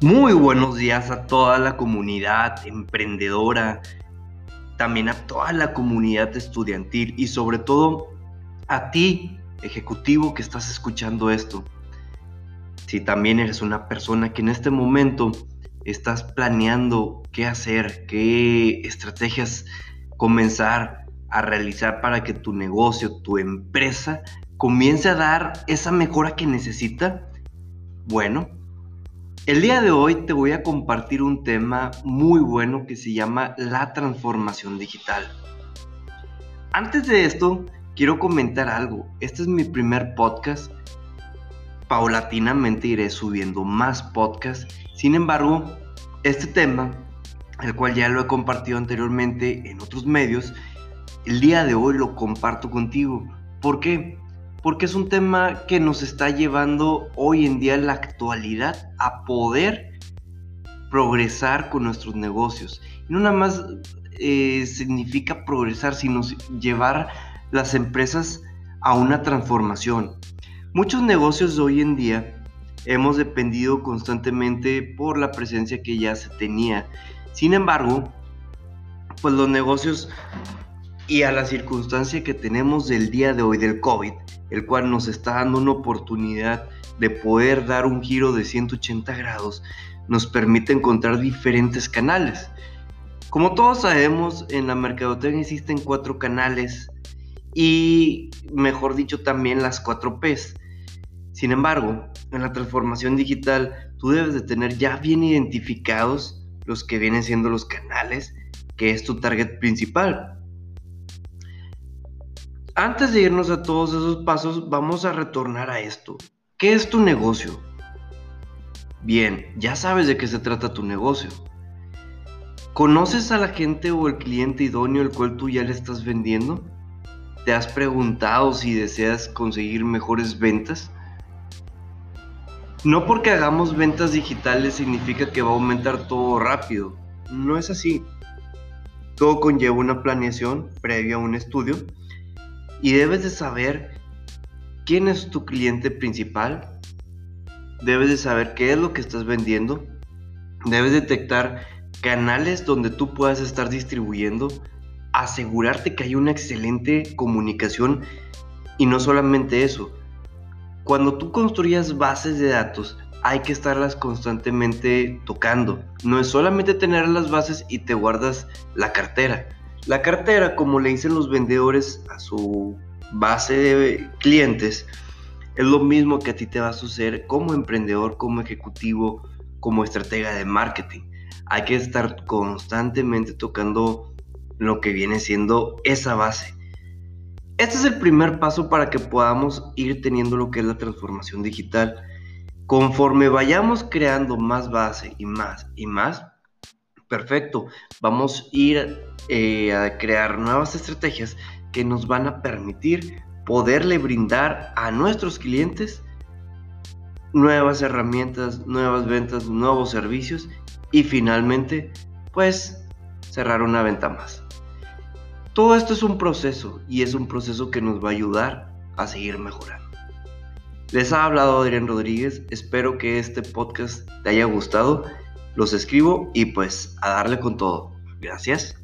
Muy buenos días a toda la comunidad emprendedora, también a toda la comunidad estudiantil y sobre todo a ti, ejecutivo que estás escuchando esto. Si también eres una persona que en este momento estás planeando qué hacer, qué estrategias comenzar a realizar para que tu negocio, tu empresa comience a dar esa mejora que necesita, bueno, el día de hoy te voy a compartir un tema muy bueno que se llama la transformación digital. Antes de esto, quiero comentar algo. Este es mi primer podcast. Paulatinamente iré subiendo más podcasts. Sin embargo, este tema, el cual ya lo he compartido anteriormente en otros medios, el día de hoy lo comparto contigo. ¿Por qué? Porque es un tema que nos está llevando hoy en día en la actualidad a poder progresar con nuestros negocios. Y no nada más eh, significa progresar, sino llevar las empresas a una transformación. Muchos negocios hoy en día hemos dependido constantemente por la presencia que ya se tenía. Sin embargo, pues los negocios y a la circunstancia que tenemos del día de hoy del COVID, el cual nos está dando una oportunidad de poder dar un giro de 180 grados, nos permite encontrar diferentes canales. Como todos sabemos, en la mercadotecnia existen cuatro canales y, mejor dicho, también las cuatro P's. Sin embargo, en la transformación digital, tú debes de tener ya bien identificados los que vienen siendo los canales, que es tu target principal. Antes de irnos a todos esos pasos, vamos a retornar a esto. ¿Qué es tu negocio? Bien, ya sabes de qué se trata tu negocio. ¿Conoces a la gente o el cliente idóneo el cual tú ya le estás vendiendo? ¿Te has preguntado si deseas conseguir mejores ventas? No porque hagamos ventas digitales significa que va a aumentar todo rápido. No es así. Todo conlleva una planeación previa a un estudio y debes de saber quién es tu cliente principal. Debes de saber qué es lo que estás vendiendo. Debes detectar canales donde tú puedas estar distribuyendo. Asegurarte que hay una excelente comunicación. Y no solamente eso. Cuando tú construyas bases de datos, hay que estarlas constantemente tocando. No es solamente tener las bases y te guardas la cartera la cartera, como le dicen los vendedores a su base de clientes, es lo mismo que a ti te va a suceder como emprendedor, como ejecutivo, como estratega de marketing. Hay que estar constantemente tocando lo que viene siendo esa base. Este es el primer paso para que podamos ir teniendo lo que es la transformación digital. Conforme vayamos creando más base y más y más, perfecto, vamos a ir eh, a crear nuevas estrategias que nos van a permitir poderle brindar a nuestros clientes nuevas herramientas, nuevas ventas, nuevos servicios y finalmente pues cerrar una venta más. Todo esto es un proceso y es un proceso que nos va a ayudar a seguir mejorando. Les ha hablado Adrián Rodríguez, espero que este podcast te haya gustado los escribo y pues a darle con todo. Gracias.